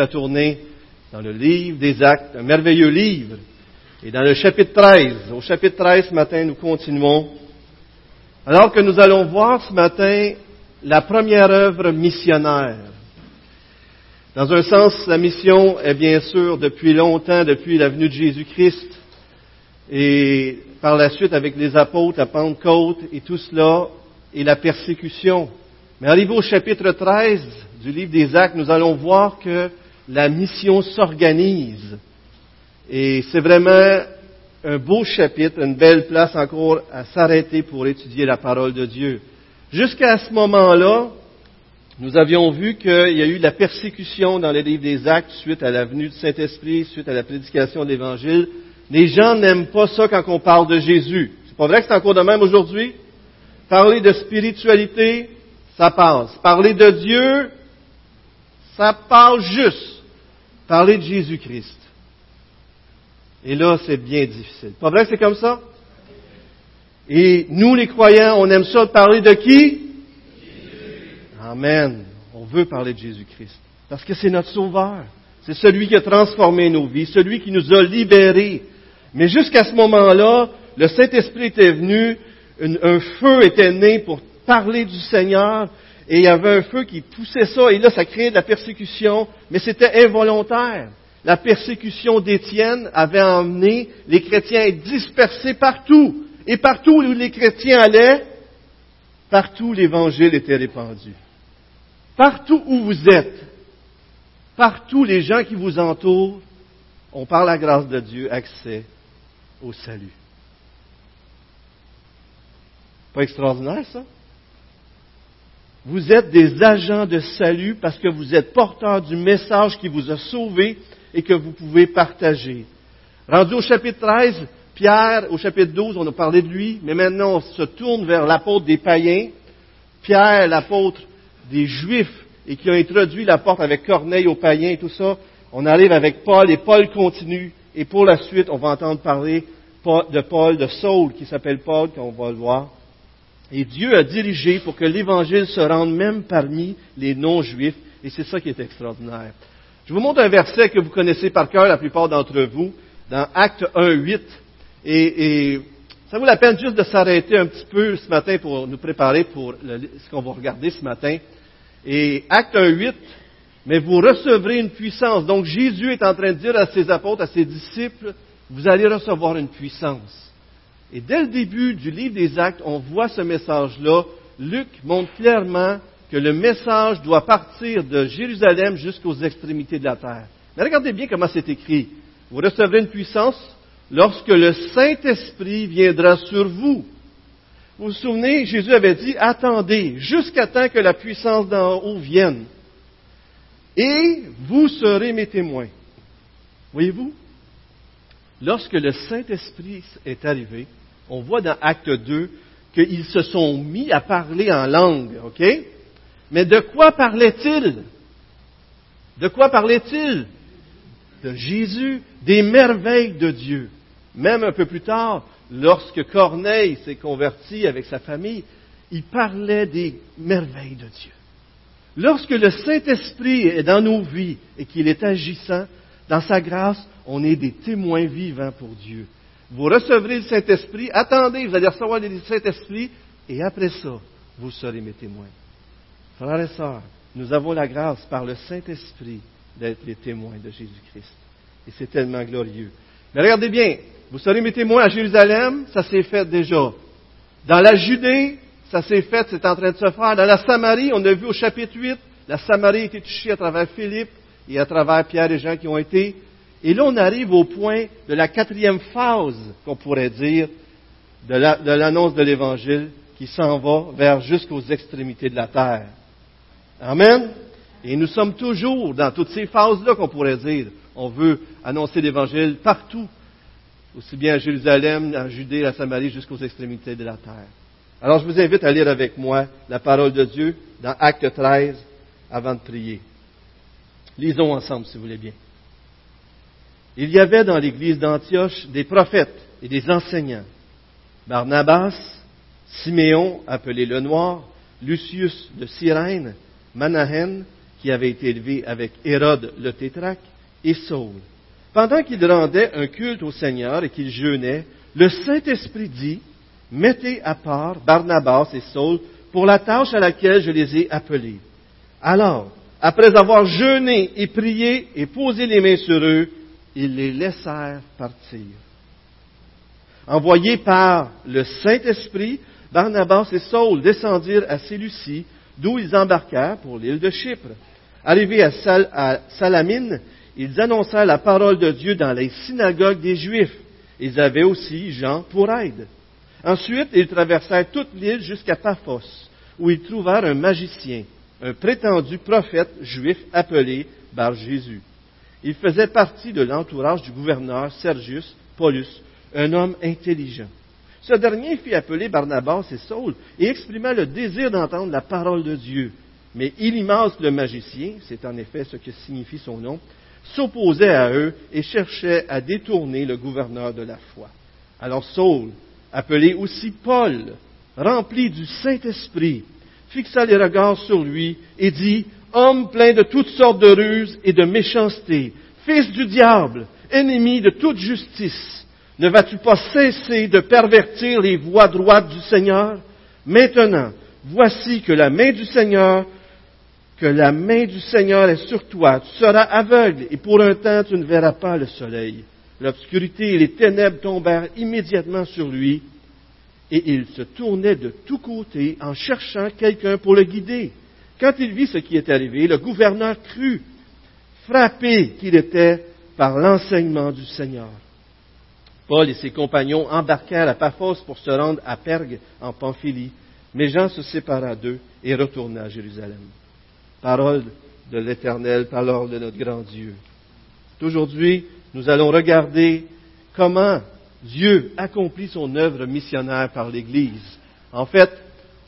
à tourner dans le livre des Actes, un merveilleux livre. Et dans le chapitre 13, au chapitre 13 ce matin, nous continuons. Alors que nous allons voir ce matin la première œuvre missionnaire. Dans un sens, la mission est bien sûr depuis longtemps, depuis la venue de Jésus-Christ, et par la suite avec les apôtres, la Pentecôte et tout cela, et la persécution. Mais arrivé au chapitre 13 du livre des Actes, nous allons voir que la mission s'organise. Et c'est vraiment un beau chapitre, une belle place encore à s'arrêter pour étudier la parole de Dieu. Jusqu'à ce moment-là, nous avions vu qu'il y a eu la persécution dans le livre des Actes suite à la venue du Saint-Esprit, suite à la prédication de l'Évangile. Les gens n'aiment pas ça quand on parle de Jésus. C'est pas vrai que c'est encore de même aujourd'hui? Parler de spiritualité, ça passe. Parler de Dieu, ça passe juste. Parler de Jésus-Christ. Et là, c'est bien difficile. Pas vrai que c'est comme ça? Et nous, les croyants, on aime ça de parler de qui? Amen. On veut parler de Jésus-Christ. Parce que c'est notre sauveur. C'est celui qui a transformé nos vies, celui qui nous a libérés. Mais jusqu'à ce moment-là, le Saint-Esprit était venu, un feu était né pour parler du Seigneur, et il y avait un feu qui poussait ça, et là, ça créait de la persécution, mais c'était involontaire. La persécution d'Étienne avait emmené les chrétiens à être dispersés partout. Et partout où les chrétiens allaient, partout l'Évangile était répandu. Partout où vous êtes, partout les gens qui vous entourent ont par la grâce de Dieu accès au salut. Pas extraordinaire ça? Vous êtes des agents de salut parce que vous êtes porteurs du message qui vous a sauvé et que vous pouvez partager. Rendu au chapitre 13, Pierre, au chapitre 12, on a parlé de lui, mais maintenant on se tourne vers l'apôtre des païens. Pierre, l'apôtre des Juifs, et qui a introduit la porte avec Corneille aux païens et tout ça. On arrive avec Paul, et Paul continue. Et pour la suite, on va entendre parler de Paul, de Saul, qui s'appelle Paul, qu'on va le voir. Et Dieu a dirigé pour que l'Évangile se rende même parmi les non-juifs. Et c'est ça qui est extraordinaire. Je vous montre un verset que vous connaissez par cœur, la plupart d'entre vous, dans Acte 1, 8. Et, ça vaut la peine juste de s'arrêter un petit peu ce matin pour nous préparer pour ce qu'on va regarder ce matin. Et Acte 1, 8, mais vous recevrez une puissance. Donc Jésus est en train de dire à ses apôtres, à ses disciples, vous allez recevoir une puissance. Et dès le début du livre des Actes, on voit ce message-là. Luc montre clairement que le message doit partir de Jérusalem jusqu'aux extrémités de la terre. Mais regardez bien comment c'est écrit. Vous recevrez une puissance lorsque le Saint-Esprit viendra sur vous. Vous vous souvenez, Jésus avait dit, attendez jusqu'à temps que la puissance d'en haut vienne. Et vous serez mes témoins. Voyez-vous? Lorsque le Saint-Esprit est arrivé, on voit dans Acte 2 qu'ils se sont mis à parler en langue, OK? Mais de quoi parlait-il? De quoi parlait-il? De Jésus, des merveilles de Dieu. Même un peu plus tard, lorsque Corneille s'est converti avec sa famille, il parlait des merveilles de Dieu. Lorsque le Saint-Esprit est dans nos vies et qu'il est agissant, dans sa grâce, on est des témoins vivants pour Dieu. Vous recevrez le Saint-Esprit, attendez, vous allez recevoir le Saint-Esprit, et après ça, vous serez mes témoins. Frères et sœurs, nous avons la grâce par le Saint-Esprit d'être les témoins de Jésus-Christ. Et c'est tellement glorieux. Mais regardez bien, vous serez mes témoins à Jérusalem, ça s'est fait déjà. Dans la Judée, ça s'est fait, c'est en train de se faire. Dans la Samarie, on a vu au chapitre 8, la Samarie a été touchée à travers Philippe et à travers Pierre et Jean qui ont été et là, on arrive au point de la quatrième phase, qu'on pourrait dire, de l'annonce de l'Évangile qui s'en va vers jusqu'aux extrémités de la terre. Amen? Et nous sommes toujours dans toutes ces phases-là qu'on pourrait dire. On veut annoncer l'Évangile partout, aussi bien à Jérusalem, en Judée, à Samarie, jusqu'aux extrémités de la terre. Alors je vous invite à lire avec moi la parole de Dieu dans Acte 13 avant de prier. Lisons ensemble, si vous voulez bien. Il y avait dans l'église d'Antioche des prophètes et des enseignants. Barnabas, Siméon, appelé le Noir, Lucius de Cyrène, Manahen, qui avait été élevé avec Hérode le tétraque, et Saul. Pendant qu'il rendait un culte au Seigneur et qu'il jeûnait, le Saint-Esprit dit, Mettez à part Barnabas et Saul pour la tâche à laquelle je les ai appelés. Alors, après avoir jeûné et prié et posé les mains sur eux, ils les laissèrent partir. Envoyés par le Saint-Esprit, Barnabas et Saul descendirent à Séleucie, d'où ils embarquèrent pour l'île de Chypre. Arrivés à, Salamine, ils annoncèrent la parole de Dieu dans les synagogues des Juifs. Ils avaient aussi Jean pour aide. Ensuite, ils traversèrent toute l'île jusqu'à Paphos, où ils trouvèrent un magicien, un prétendu prophète juif appelé Bar Jésus. Il faisait partie de l'entourage du gouverneur Sergius Paulus, un homme intelligent. Ce dernier fit appeler Barnabas et Saul et exprima le désir d'entendre la parole de Dieu. Mais Ilimas le magicien, c'est en effet ce que signifie son nom, s'opposait à eux et cherchait à détourner le gouverneur de la foi. Alors Saul, appelé aussi Paul, rempli du Saint-Esprit, fixa les regards sur lui et dit, Homme plein de toutes sortes de ruses et de méchanceté, fils du diable, ennemi de toute justice, ne vas-tu pas cesser de pervertir les voies droites du Seigneur? Maintenant, voici que la main du Seigneur, que la main du Seigneur est sur toi. Tu seras aveugle et pour un temps tu ne verras pas le soleil. L'obscurité et les ténèbres tombèrent immédiatement sur lui et il se tournait de tous côtés en cherchant quelqu'un pour le guider. Quand il vit ce qui est arrivé, le gouverneur crut, frappé qu'il était par l'enseignement du Seigneur. Paul et ses compagnons embarquèrent à Paphos pour se rendre à Pergue, en Pamphylie, mais Jean se sépara d'eux et retourna à Jérusalem. Parole de l'Éternel, parole de notre grand Dieu. Aujourd'hui, nous allons regarder comment Dieu accomplit son œuvre missionnaire par l'Église. En fait,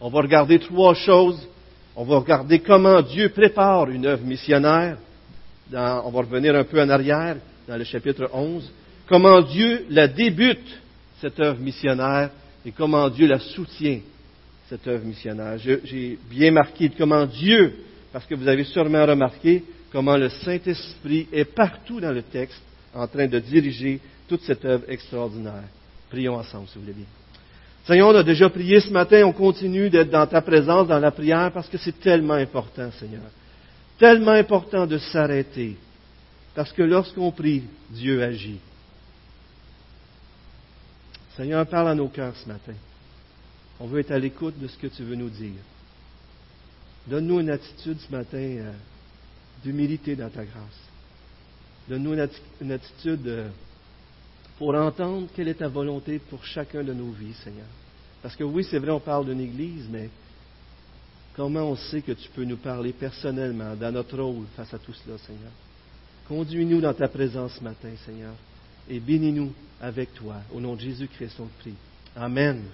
on va regarder trois choses. On va regarder comment Dieu prépare une œuvre missionnaire. on va revenir un peu en arrière, dans le chapitre 11. Comment Dieu la débute, cette œuvre missionnaire, et comment Dieu la soutient, cette œuvre missionnaire. J'ai bien marqué comment Dieu, parce que vous avez sûrement remarqué comment le Saint-Esprit est partout dans le texte en train de diriger toute cette œuvre extraordinaire. Prions ensemble, si vous voulez bien. Seigneur, on a déjà prié ce matin, on continue d'être dans ta présence, dans la prière, parce que c'est tellement important, Seigneur. Tellement important de s'arrêter. Parce que lorsqu'on prie, Dieu agit. Seigneur, parle à nos cœurs ce matin. On veut être à l'écoute de ce que tu veux nous dire. Donne-nous une attitude ce matin euh, d'humilité dans ta grâce. Donne-nous une, attitude euh, pour entendre quelle est ta volonté pour chacun de nos vies, Seigneur. Parce que oui, c'est vrai, on parle d'une Église, mais comment on sait que tu peux nous parler personnellement dans notre rôle face à tout cela, Seigneur? Conduis-nous dans ta présence ce matin, Seigneur, et bénis-nous avec toi. Au nom de Jésus-Christ, on te prie. Amen.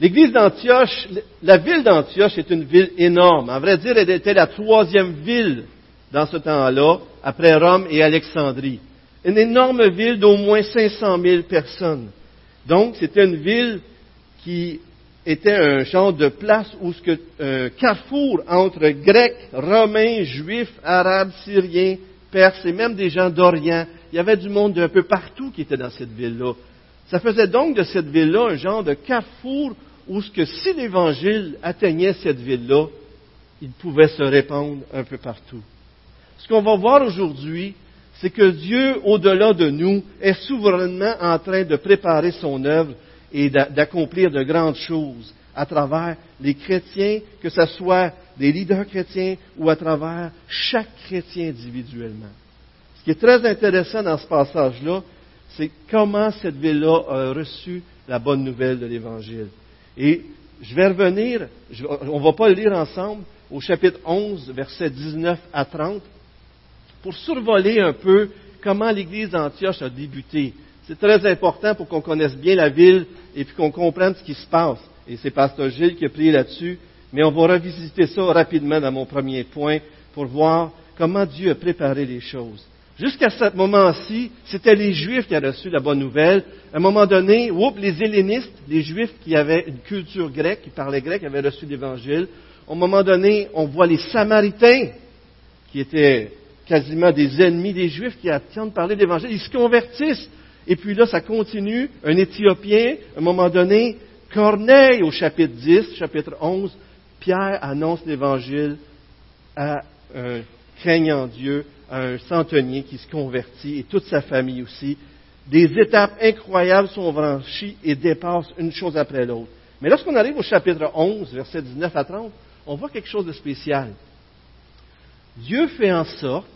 L'église d'Antioche, la ville d'Antioche est une ville énorme. En vrai dire, elle était la troisième ville dans ce temps-là, après Rome et Alexandrie une énorme ville d'au moins 500 000 personnes. Donc, c'était une ville qui était un genre de place où ce que, un carrefour entre Grecs, Romains, Juifs, Arabes, Syriens, Perses et même des gens d'Orient. Il y avait du monde d'un peu partout qui était dans cette ville-là. Ça faisait donc de cette ville-là un genre de carrefour où ce que si l'Évangile atteignait cette ville-là, il pouvait se répandre un peu partout. Ce qu'on va voir aujourd'hui, c'est que Dieu, au-delà de nous, est souverainement en train de préparer son œuvre et d'accomplir de grandes choses à travers les chrétiens, que ce soit des leaders chrétiens ou à travers chaque chrétien individuellement. Ce qui est très intéressant dans ce passage-là, c'est comment cette ville-là a reçu la bonne nouvelle de l'Évangile. Et je vais revenir, on ne va pas le lire ensemble, au chapitre 11, versets 19 à 30, pour survoler un peu comment l'Église d'Antioche a débuté. C'est très important pour qu'on connaisse bien la ville et puis qu'on comprenne ce qui se passe. Et c'est Pasteur Gilles qui a prié là-dessus. Mais on va revisiter ça rapidement dans mon premier point pour voir comment Dieu a préparé les choses. Jusqu'à ce moment-ci, c'était les Juifs qui avaient reçu la bonne nouvelle. À un moment donné, les hellénistes, les Juifs qui avaient une culture grecque, qui parlaient grec, avaient reçu l'Évangile. un moment donné, on voit les Samaritains, qui étaient quasiment des ennemis des Juifs, qui attendent parler de l'Évangile. Ils se convertissent. Et puis là, ça continue. Un Éthiopien, à un moment donné, Corneille au chapitre 10, chapitre 11, Pierre annonce l'Évangile à un craignant Dieu, à un centenier qui se convertit et toute sa famille aussi. Des étapes incroyables sont franchies et dépassent une chose après l'autre. Mais lorsqu'on arrive au chapitre 11, versets 19 à 30, on voit quelque chose de spécial. Dieu fait en sorte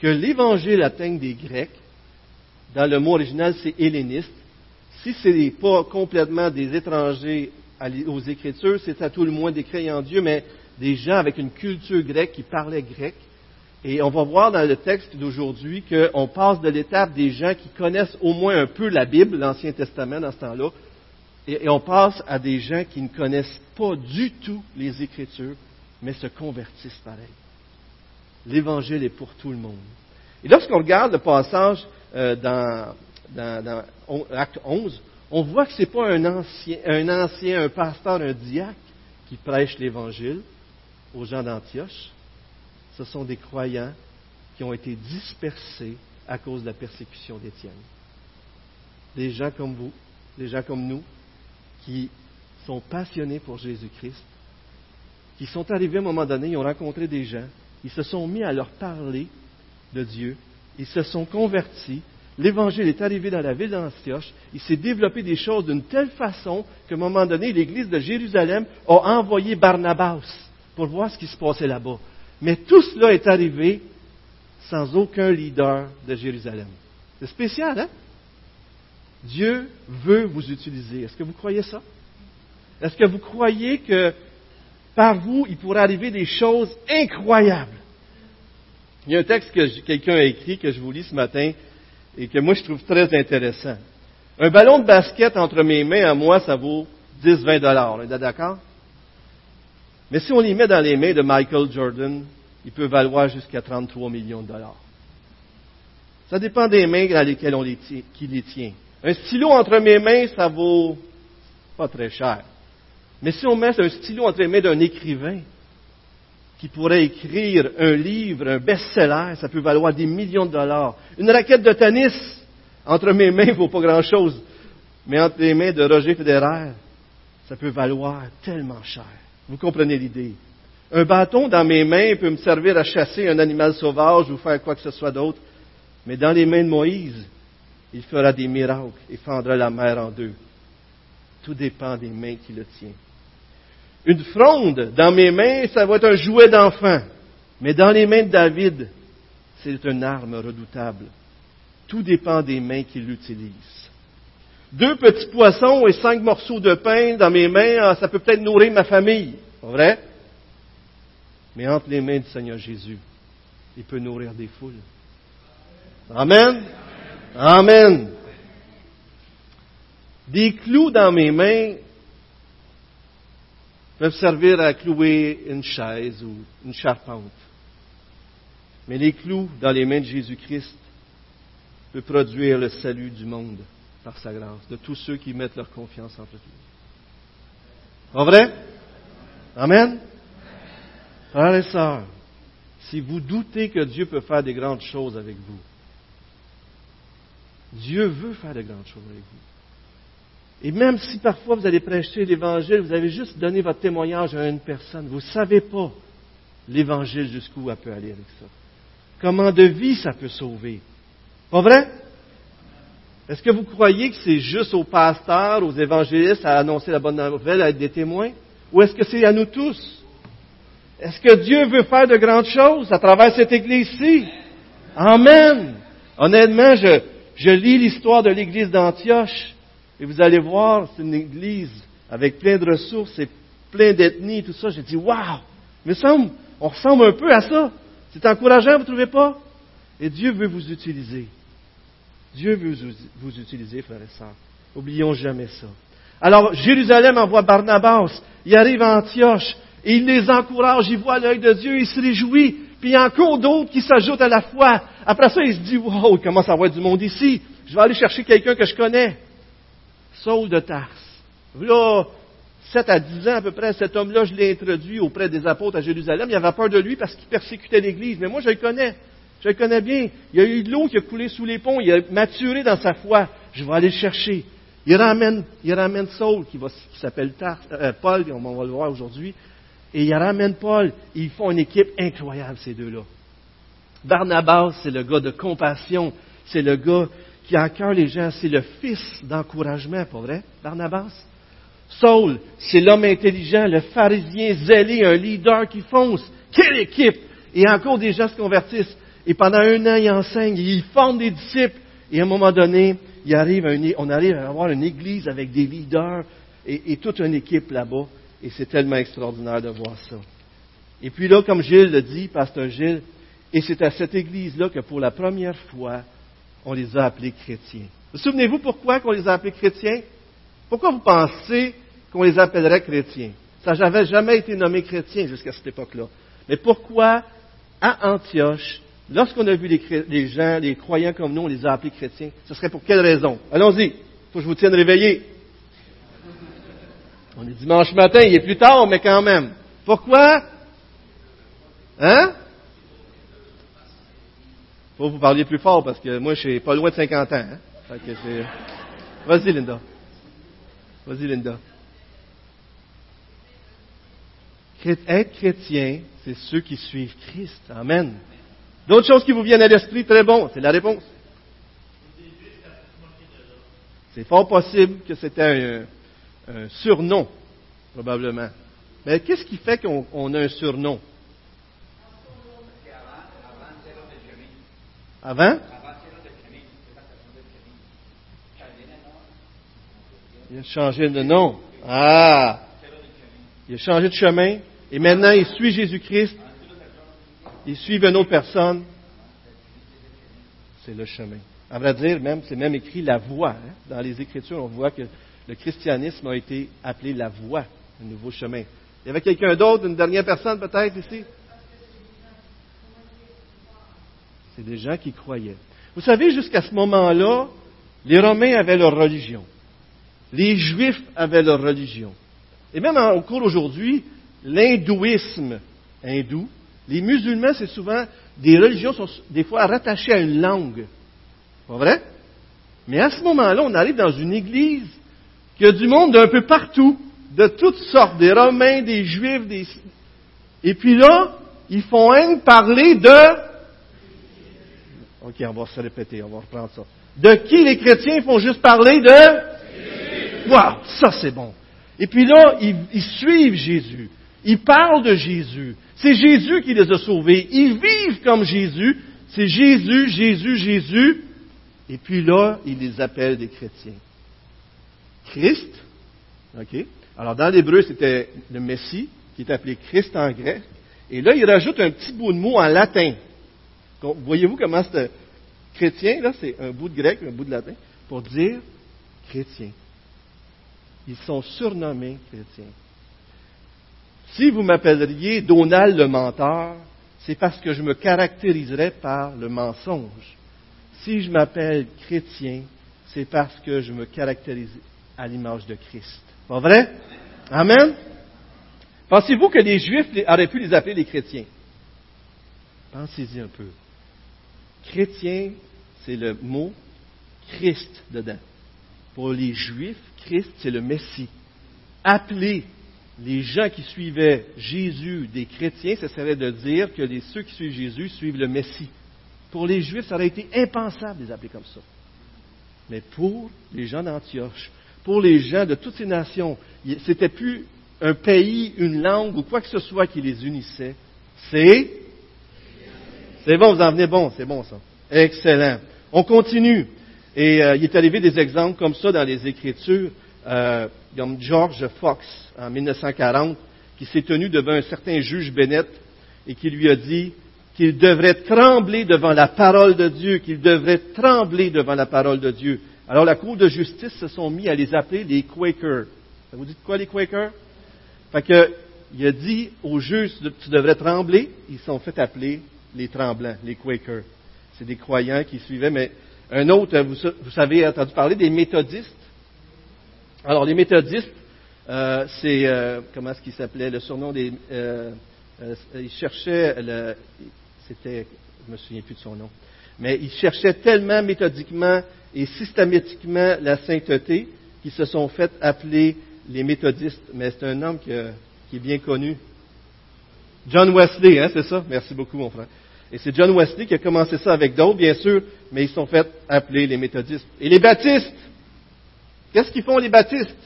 que l'Évangile atteigne des Grecs. Dans le mot original, c'est helléniste. Si ce n'est pas complètement des étrangers aux Écritures, c'est à tout le moins des croyants en Dieu, mais des gens avec une culture grecque qui parlaient grec. Et on va voir dans le texte d'aujourd'hui qu'on passe de l'étape des gens qui connaissent au moins un peu la Bible, l'Ancien Testament dans ce temps-là, et, on passe à des gens qui ne connaissent pas du tout les Écritures, mais se convertissent pareil. L'Évangile est pour tout le monde. Et lorsqu'on regarde le passage euh, dans, Acte 11, on voit que ce n'est pas un ancien, un ancien, un pasteur, un diacre qui prêche l'Évangile aux gens d'Antioche. Ce sont des croyants qui ont été dispersés à cause de la persécution d'Étienne. Des gens comme vous, des gens comme nous, qui sont passionnés pour Jésus-Christ, qui sont arrivés à un moment donné, ils ont rencontré des gens, ils se sont mis à leur parler de Dieu, ils se sont convertis, l'Évangile est arrivé dans la ville d'Antioche, il s'est développé des choses d'une telle façon qu'à un moment donné, l'Église de Jérusalem a envoyé Barnabas pour voir ce qui se passait là-bas. Mais tout cela est arrivé sans aucun leader de Jérusalem. C'est spécial, hein? Dieu veut vous utiliser. Est-ce que vous croyez ça? Est-ce que vous croyez que par vous, il pourrait arriver des choses incroyables? Il y a un texte que quelqu'un a écrit que je vous lis ce matin et que moi je trouve très intéressant. Un ballon de basket entre mes mains, à moi, ça vaut 10-20 dollars. On est d'accord? Mais si on les met dans les mains de Michael Jordan, il peut valoir jusqu'à 33 millions de dollars. Ça dépend des mains dans lesquelles on les tient, qui les tient. Un stylo entre mes mains, ça vaut pas très cher. Mais si on met un stylo entre les mains d'un écrivain qui pourrait écrire un livre, un best-seller, ça peut valoir des millions de dollars. Une raquette de tennis entre mes mains ne vaut pas grand-chose. Mais entre les mains de Roger Federer, ça peut valoir tellement cher. Vous comprenez l'idée? Un bâton dans mes mains peut me servir à chasser un animal sauvage ou faire quoi que ce soit d'autre. Mais dans les mains de Moïse, il fera des miracles et fendra la mer en deux. Tout dépend des mains qui le tiennent. Une fronde dans mes mains, ça va être un jouet d'enfant. Mais dans les mains de David, c'est une arme redoutable. Tout dépend des mains qui l'utilisent. Deux petits poissons et cinq morceaux de pain dans mes mains, ah, ça peut peut-être nourrir ma famille. Vrai? Mais entre les mains du Seigneur Jésus, il peut nourrir des foules. Amen. Amen. Des clous dans mes mains peuvent servir à clouer une chaise ou une charpente. Mais les clous dans les mains de Jésus-Christ peuvent produire le salut du monde par sa grâce, de tous ceux qui mettent leur confiance en lui. Pas vrai? Amen? Frères et sœurs, si vous doutez que Dieu peut faire des grandes choses avec vous, Dieu veut faire de grandes choses avec vous. Et même si parfois vous allez prêcher l'Évangile, vous avez juste donné votre témoignage à une personne, vous ne savez pas l'Évangile jusqu'où elle peut aller avec ça. Comment de vie ça peut sauver. Pas vrai? Est-ce que vous croyez que c'est juste aux pasteurs, aux évangélistes à annoncer la bonne nouvelle, à être des témoins? Ou est-ce que c'est à nous tous? Est-ce que Dieu veut faire de grandes choses à travers cette Église-ci? Amen. Honnêtement, je, je lis l'histoire de l'église d'Antioche et vous allez voir, c'est une église avec plein de ressources et plein d'ethnies, tout ça. J'ai dit, waouh! Mais on ressemble un peu à ça. C'est encourageant, vous ne trouvez pas? Et Dieu veut vous utiliser. Dieu veut vous utiliser, frères et sœurs. Oublions jamais ça. Alors, Jérusalem envoie Barnabas. Il arrive à Antioche et il les encourage. Il voit l'œil de Dieu. Il se réjouit. Puis il y a encore d'autres qui s'ajoutent à la foi. Après ça, il se dit, wow, il commence à avoir du monde ici. Je vais aller chercher quelqu'un que je connais. Saul de Tarse. Là, 7 à 10 ans à peu près, cet homme-là, je l'ai introduit auprès des apôtres à Jérusalem. Il avait peur de lui parce qu'il persécutait l'Église. Mais moi, je le connais. Je le connais bien. Il y a eu de l'eau qui a coulé sous les ponts. Il a maturé dans sa foi. Je vais aller le chercher. Il ramène, il Saul, qui, s'appelle euh, Paul, on va le voir aujourd'hui. Et il ramène Paul. ils font une équipe incroyable, ces deux-là. Barnabas, c'est le gars de compassion. C'est le gars qui a à cœur les gens. C'est le fils d'encouragement, pas vrai, Barnabas? Saul, c'est l'homme intelligent, le pharisien zélé, un leader qui fonce. Quelle équipe! Et encore des gens se convertissent. Et pendant un an, il enseigne, il forme des disciples. Et à un moment donné, il arrive on arrive à avoir une église avec des leaders et, toute une équipe là-bas. Et c'est tellement extraordinaire de voir ça. Et puis là, comme Gilles le dit, pasteur Gilles, et c'est à cette église-là que pour la première fois, on les a appelés chrétiens. Vous souvenez-vous pourquoi on les a appelés chrétiens? Pourquoi vous pensez qu'on les appellerait chrétiens? Ça n'avait jamais été nommé chrétien jusqu'à cette époque-là. Mais pourquoi, à Antioche, lorsqu'on a vu les, gens, les croyants comme nous, on les a appelés chrétiens, ce serait pour quelle raison? Allons-y. Faut que je vous tienne réveillé. On est dimanche matin, il est plus tard, mais quand même. Pourquoi? Hein? Faut vous parliez plus fort parce que moi, je suis pas loin de 50 ans. Hein? Vas-y, Linda. Vas-y, Linda. Être chrétien, c'est ceux qui suivent Christ. Amen. D'autres choses qui vous viennent à l'esprit, très bon, c'est la réponse. C'est fort possible que c'était un, surnom, probablement. Mais qu'est-ce qui fait qu'on a un surnom? Avant? Il a changé de nom. Ah! Il a changé de chemin. Et maintenant, il suit Jésus-Christ. Il suit une autre personne. C'est le chemin. À vrai dire, même, c'est même écrit la voie. Hein. Dans les Écritures, on voit que le christianisme a été appelé la voie, un nouveau chemin. Il y avait quelqu'un d'autre, une dernière personne peut-être ici? C'est des gens qui croyaient. Vous savez, jusqu'à ce moment-là, les Romains avaient leur religion. Les Juifs avaient leur religion. Et même au cours d'aujourd'hui, l'hindouisme hindou, les musulmans, c'est souvent des religions sont des fois rattachées à une langue. Pas vrai? Mais à ce moment-là, on arrive dans une église qui a du monde d'un peu partout, de toutes sortes, des Romains, des Juifs, des... Et puis là, ils font même parler de... Ok, on va se répéter, on va reprendre ça. De qui les chrétiens font juste parler de... Wow, ça c'est bon. Et puis là, ils, suivent Jésus. Ils parlent de Jésus. C'est Jésus qui les a sauvés. Ils vivent comme Jésus. C'est Jésus, Jésus, Jésus. Et puis là, ils les appellent des chrétiens. Christ, OK? Alors dans l'hébreu, c'était le Messie, qui est appelé Christ en grec. Et là, il rajoute un petit bout de mot en latin. Voyez-vous comment c'est chrétien, là, c'est un bout de grec, un bout de latin, pour dire chrétien. Ils sont surnommés chrétiens. Si vous m'appelleriez Donald le menteur, c'est parce que je me caractériserais par le mensonge. Si je m'appelle chrétien, c'est parce que je me caractérise à l'image de Christ. Pas vrai? Amen? Pensez-vous que les Juifs auraient pu les appeler les chrétiens? Pensez-y un peu. Chrétien, c'est le mot Christ dedans. Pour les Juifs, Christ, c'est le Messie. Appeler les gens qui suivaient Jésus des chrétiens, ce serait de dire que les, ceux qui suivent Jésus suivent le Messie. Pour les Juifs, ça aurait été impensable de les appeler comme ça. Mais pour les gens d'Antioche, pour les gens de toutes ces nations, c'était plus un pays, une langue ou quoi que ce soit qui les unissait. C'est c'est bon, vous en venez bon, c'est bon ça. Excellent. On continue. Et euh, il est arrivé des exemples comme ça dans les Écritures, euh, comme George Fox en 1940, qui s'est tenu devant un certain juge Bennett et qui lui a dit qu'il devrait trembler devant la parole de Dieu, qu'il devrait trembler devant la parole de Dieu. Alors la Cour de justice se sont mis à les appeler les Quakers. Vous dit quoi les Quakers? Fait que, il a dit au juge, tu devrais trembler. Ils sont fait appeler les tremblants, les Quakers. C'est des croyants qui suivaient, mais un autre, vous, savez, entendu parler des méthodistes. Alors, les méthodistes, Euh, c'est, euh, comment est-ce qu'il s'appelait, le surnom des... Euh, il cherchait, le, c'était, je me souviens plus de son nom, mais il cherchait tellement méthodiquement et systématiquement la sainteté qu'ils se sont fait appeler les méthodistes. Mais c'est un homme qui est bien connu. John Wesley, hein, c'est ça? Merci beaucoup, mon frère. Et c'est John Wesley qui a commencé ça avec d'autres, bien sûr, mais ils sont fait appeler les méthodistes. Et les baptistes, qu'est-ce qu'ils font les baptistes?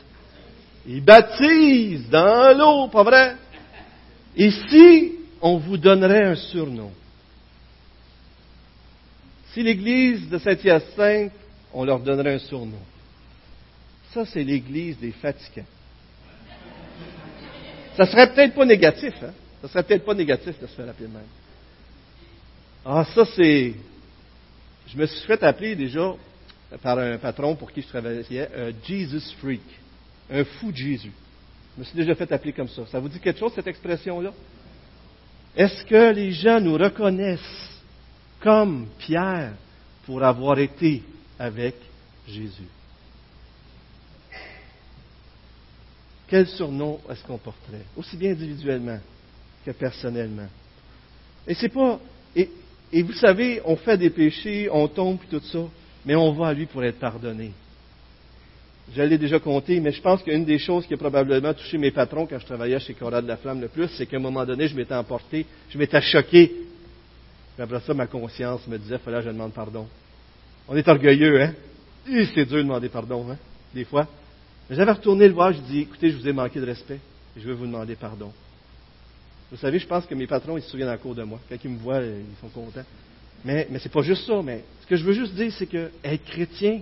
Ils baptisent dans l'eau, pas vrai? Et si on vous donnerait un surnom? Si l'église de Saint-Hyacinthe, on leur donnerait un surnom. Ça, c'est l'église des fatigants. Ça serait peut-être pas négatif, hein? Ça serait peut-être pas négatif de se faire appeler même. Ah, ça, c'est. Je me suis fait appeler déjà par un patron pour qui je travaillais un Jesus Freak, un fou de Jésus. Je me suis déjà fait appeler comme ça. Ça vous dit quelque chose, cette expression-là? Est-ce que les gens nous reconnaissent comme Pierre pour avoir été avec Jésus? Quel surnom est-ce qu'on porterait? Aussi bien individuellement que personnellement? Et c'est pas. Et, vous savez, on fait des péchés, on tombe et tout ça, mais on va à lui pour être pardonné. Je l'ai déjà compté, mais je pense qu'une des choses qui a probablement touché mes patrons quand je travaillais chez Cora de la Flamme le plus, c'est qu'à un moment donné, je m'étais emporté, je m'étais choqué. Mais après ça, ma conscience me disait, fallait que je demande pardon. On est orgueilleux, hein? c'est dur de demander pardon, hein? Des fois. Mais j'avais retourné le voir, je dis, écoutez, je vous ai manqué de respect, je veux vous demander pardon. Vous savez, je pense que mes patrons, ils se souviennent encore de moi. Quand ils me voient, ils sont contents. Mais, mais ce n'est pas juste ça. Mais ce que je veux juste dire, c'est que être chrétien,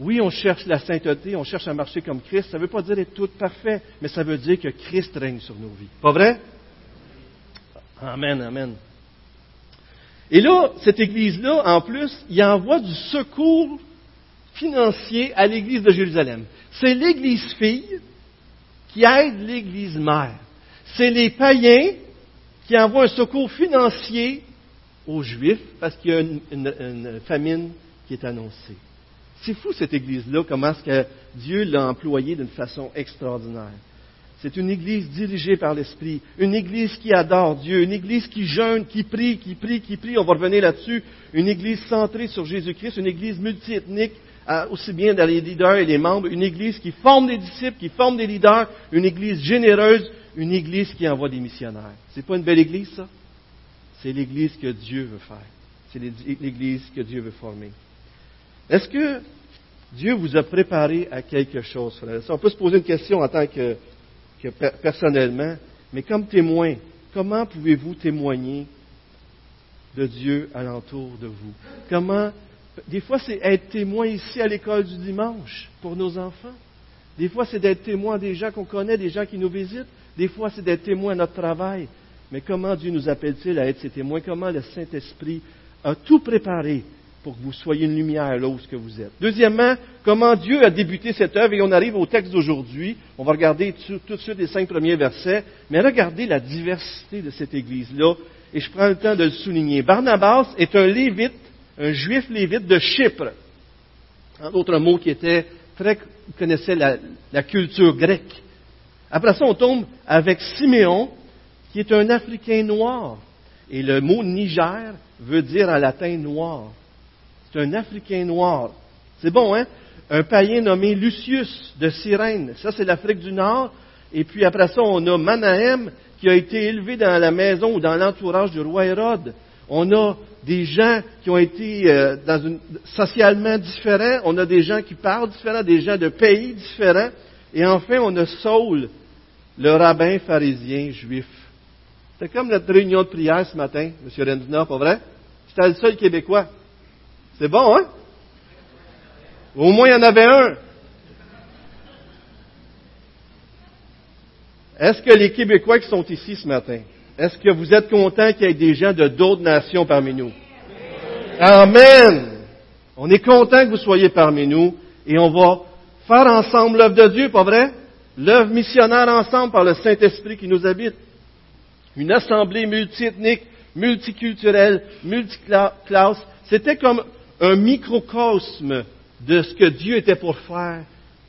oui, on cherche la sainteté, on cherche à marcher comme Christ. Ça ne veut pas dire être tout parfait, mais ça veut dire que Christ règne sur nos vies. Pas vrai? Amen, amen. Et là, cette église-là, en plus, il envoie du secours financier à l'église de Jérusalem. C'est l'église fille qui aide l'église mère c'est les païens qui envoient un secours financier aux Juifs parce qu'il y a une, famine qui est annoncée. C'est fou cette Église-là, comment est-ce que Dieu l'a employée d'une façon extraordinaire. C'est une Église dirigée par l'Esprit, une Église qui adore Dieu, une Église qui jeûne, qui prie, qui prie, qui prie. On va revenir là-dessus. Une Église centrée sur Jésus-Christ, une Église multiethnique, aussi bien dans les leaders et les membres, une Église qui forme des disciples, qui forme des leaders, une Église généreuse, une église qui envoie des missionnaires. C'est pas une belle église, ça? C'est l'église que Dieu veut faire. C'est l'église que Dieu veut former. Est-ce que Dieu vous a préparé à quelque chose, frère? On peut se poser une question en tant que, que personnellement, mais comme témoin, comment pouvez-vous témoigner de Dieu alentour de vous? Comment, des fois, c'est être témoin ici à l'école du dimanche pour nos enfants. Des fois, c'est d'être témoin des gens qu'on connaît, des gens qui nous visitent. Des fois, c'est d'être témoin de notre travail. Mais comment Dieu nous appelle-t-il à être ses témoins? Comment le Saint-Esprit a tout préparé pour que vous soyez une lumière là où que vous êtes? Deuxièmement, comment Dieu a débuté cette œuvre, et on arrive au texte d'aujourd'hui. On va regarder tout, de suite les cinq premiers versets, mais regardez la diversité de cette Église-là, et je prends le temps de le souligner. Barnabas est un lévite, un juif lévite de Chypre. En d'autres mots, qui était très, connaissait la culture grecque. Après ça, on tombe avec Siméon, qui est un Africain noir. Et le mot Niger veut dire en latin noir. C'est un Africain noir. C'est bon, hein? Un païen nommé Lucius de Cyrène. Ça, c'est l'Afrique du Nord. Et puis après ça, on a Manahem, qui a été élevé dans la maison ou dans l'entourage du roi Hérode. On a des gens qui ont été euh, dans une, socialement différents. On a des gens qui parlent différents, des gens de pays différents. Et enfin, on a Saul, le rabbin pharisien juif. C'est comme notre réunion de prière ce matin, M. Rendina, pas vrai? C'était le seul Québécois. C'est bon, hein? Au moins, il y en avait un. Est-ce que les Québécois qui sont ici ce matin, est-ce que vous êtes contents qu'il y ait des gens de d'autres nations parmi nous? Amen! On est content que vous soyez parmi nous et on va faire ensemble l'œuvre de Dieu, pas vrai? L'œuvre missionnaire ensemble par le Saint-Esprit qui nous habite. Une assemblée multiethnique, multiculturelle, multiclasse. C'était comme un microcosme de ce que Dieu était pour faire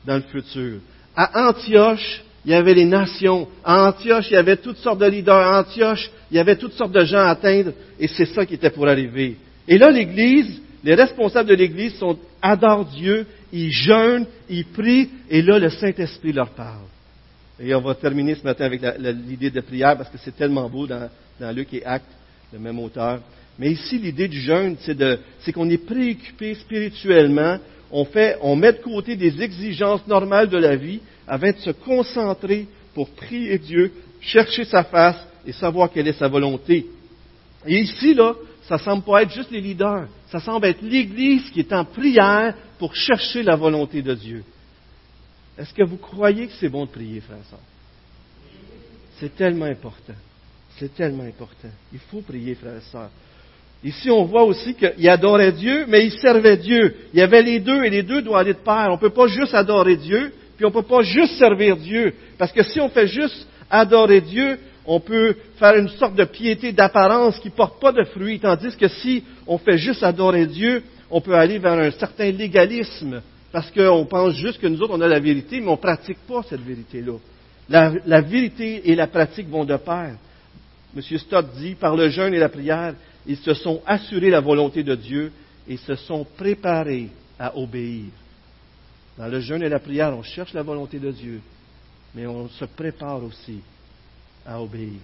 dans le futur. À Antioche, il y avait les nations. À Antioche, il y avait toutes sortes de leaders. À Antioche, il y avait toutes sortes de gens à atteindre, et c'est ça qui était pour arriver. Et là, l'Église, les responsables de l'Église sont, adorent Dieu, ils jeûnent, ils prient, et là, le Saint-Esprit leur parle. Et on va terminer ce matin avec l'idée de prière, parce que c'est tellement beau dans, dans Luc et Actes, le même auteur. Mais ici, l'idée du jeûne, c'est qu'on est préoccupé spirituellement, on, fait, on met de côté des exigences normales de la vie afin de se concentrer pour prier Dieu, chercher sa face et savoir quelle est sa volonté. Et ici, là, ça semble pas être juste les leaders, ça semble être l'Église qui est en prière pour chercher la volonté de Dieu. Est-ce que vous croyez que c'est bon de prier, frère C'est tellement important. C'est tellement important. Il faut prier, frère et sœurs. Ici, on voit aussi qu'il adorait Dieu, mais il servait Dieu. Il y avait les deux, et les deux doivent aller de pair. On ne peut pas juste adorer Dieu, puis on ne peut pas juste servir Dieu. Parce que si on fait juste adorer Dieu, on peut faire une sorte de piété d'apparence qui ne porte pas de fruits, tandis que si on fait juste adorer Dieu, on peut aller vers un certain légalisme, parce qu'on pense juste que nous autres, on a la vérité, mais on ne pratique pas cette vérité-là. La, la, vérité et la pratique vont de pair. M. Stott dit, par le jeûne et la prière, ils se sont assurés la volonté de Dieu et se sont préparés à obéir. Dans le jeûne et la prière, on cherche la volonté de Dieu, mais on se prépare aussi à obéir.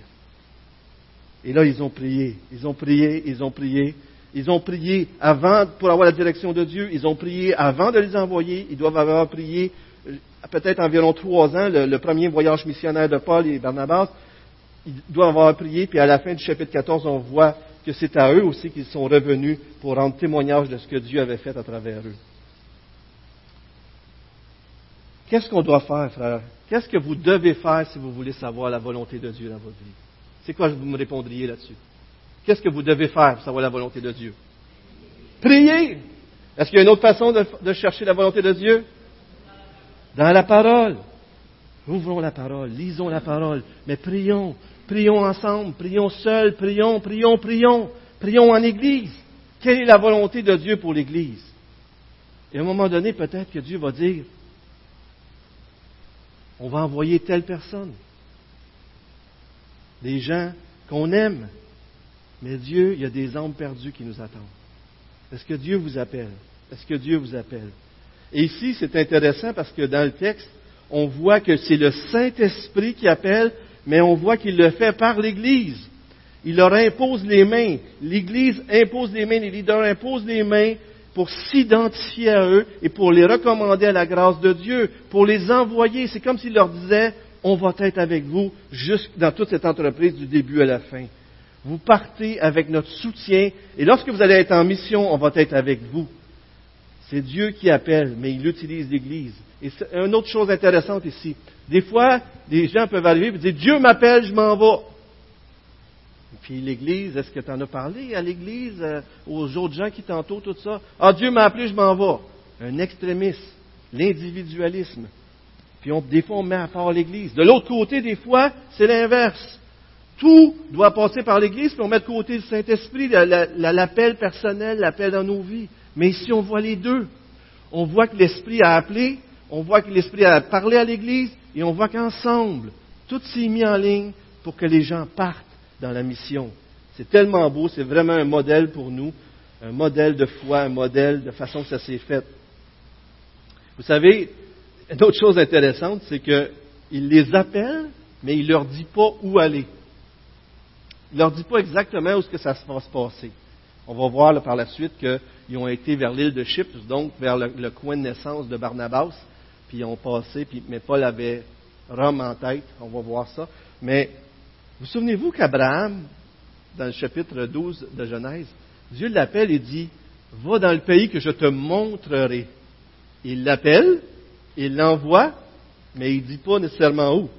Et là, ils ont prié, ils ont prié, ils ont prié. Ils ont prié avant pour avoir la direction de Dieu. Ils ont prié avant de les envoyer. Ils doivent avoir prié euh, peut-être environ trois ans, le, le, premier voyage missionnaire de Paul et Barnabas. Ils doivent avoir prié, puis à la fin du chapitre 14, on voit que c'est à eux aussi qu'ils sont revenus pour rendre témoignage de ce que Dieu avait fait à travers eux. Qu'est-ce qu'on doit faire, frère? Qu'est-ce que vous devez faire si vous voulez savoir la volonté de Dieu dans votre vie? C'est quoi vous me répondriez là-dessus? Qu'est-ce que vous devez faire pour savoir la volonté de Dieu? Priez! Est-ce qu'il y a une autre façon de, chercher la volonté de Dieu? Dans la parole. Ouvrons la parole, lisons la parole, mais prions, Prions ensemble, prions seuls, prions, prions, prions, prions en Église. Quelle est la volonté de Dieu pour l'Église? Et à un moment donné, peut-être que Dieu va dire, on va envoyer telle personne, des gens qu'on aime, mais Dieu, il y a des âmes perdues qui nous attendent. Est-ce que Dieu vous appelle? Est-ce que Dieu vous appelle? Et ici, c'est intéressant parce que dans le texte, on voit que c'est le Saint-Esprit qui appelle, mais on voit qu'il le fait par l'Église. Il leur impose les mains. L'Église impose les mains, les leaders imposent les mains pour s'identifier à eux et pour les recommander à la grâce de Dieu, pour les envoyer. C'est comme s'il leur disait, on va être avec vous dans toute cette entreprise du début à la fin. Vous partez avec notre soutien et lorsque vous allez être en mission, on va être avec vous. C'est Dieu qui appelle, mais il utilise l'Église. Et c'est une autre chose intéressante ici. Des fois, des gens peuvent arriver et dire Dieu m'appelle, je m'en vais. Puis l'Église, est-ce que tu en as parlé à l'Église, euh, aux autres gens qui t'entourent, tout ça? Ah, Dieu m'a appelé, je m'en vais. Un extrémisme, l'individualisme. Puis des fois, on met à part l'Église. De l'autre côté, des fois, c'est l'inverse. Tout doit passer par l'Église, puis on met de côté le Saint-Esprit, l'appel personnel, l'appel dans nos vies. Mais ici, on voit les deux. On voit que l'Esprit a appelé, on voit que l'Esprit a parlé à l'Église, et on voit qu'ensemble, tout s'est mis en ligne pour que les gens partent dans la mission. C'est tellement beau, c'est vraiment un modèle pour nous, un modèle de foi, un modèle de façon que ça s'est fait. Vous savez, une autre chose intéressante, c'est qu'il les appelle, mais il ne leur dit pas où aller. Il ne leur dit pas exactement où est-ce que ça va se passer. On va voir par la suite qu'ils ont été vers l'île de Chypre, donc vers le coin de naissance de Barnabas puis ils ont passé, puis, mais Paul avait Rome en tête, on va voir ça. Mais vous souvenez-vous qu'Abraham, dans le chapitre 12 de Genèse, Dieu l'appelle et dit, va dans le pays que je te montrerai. Il l'appelle, il l'envoie, mais il ne dit pas nécessairement où.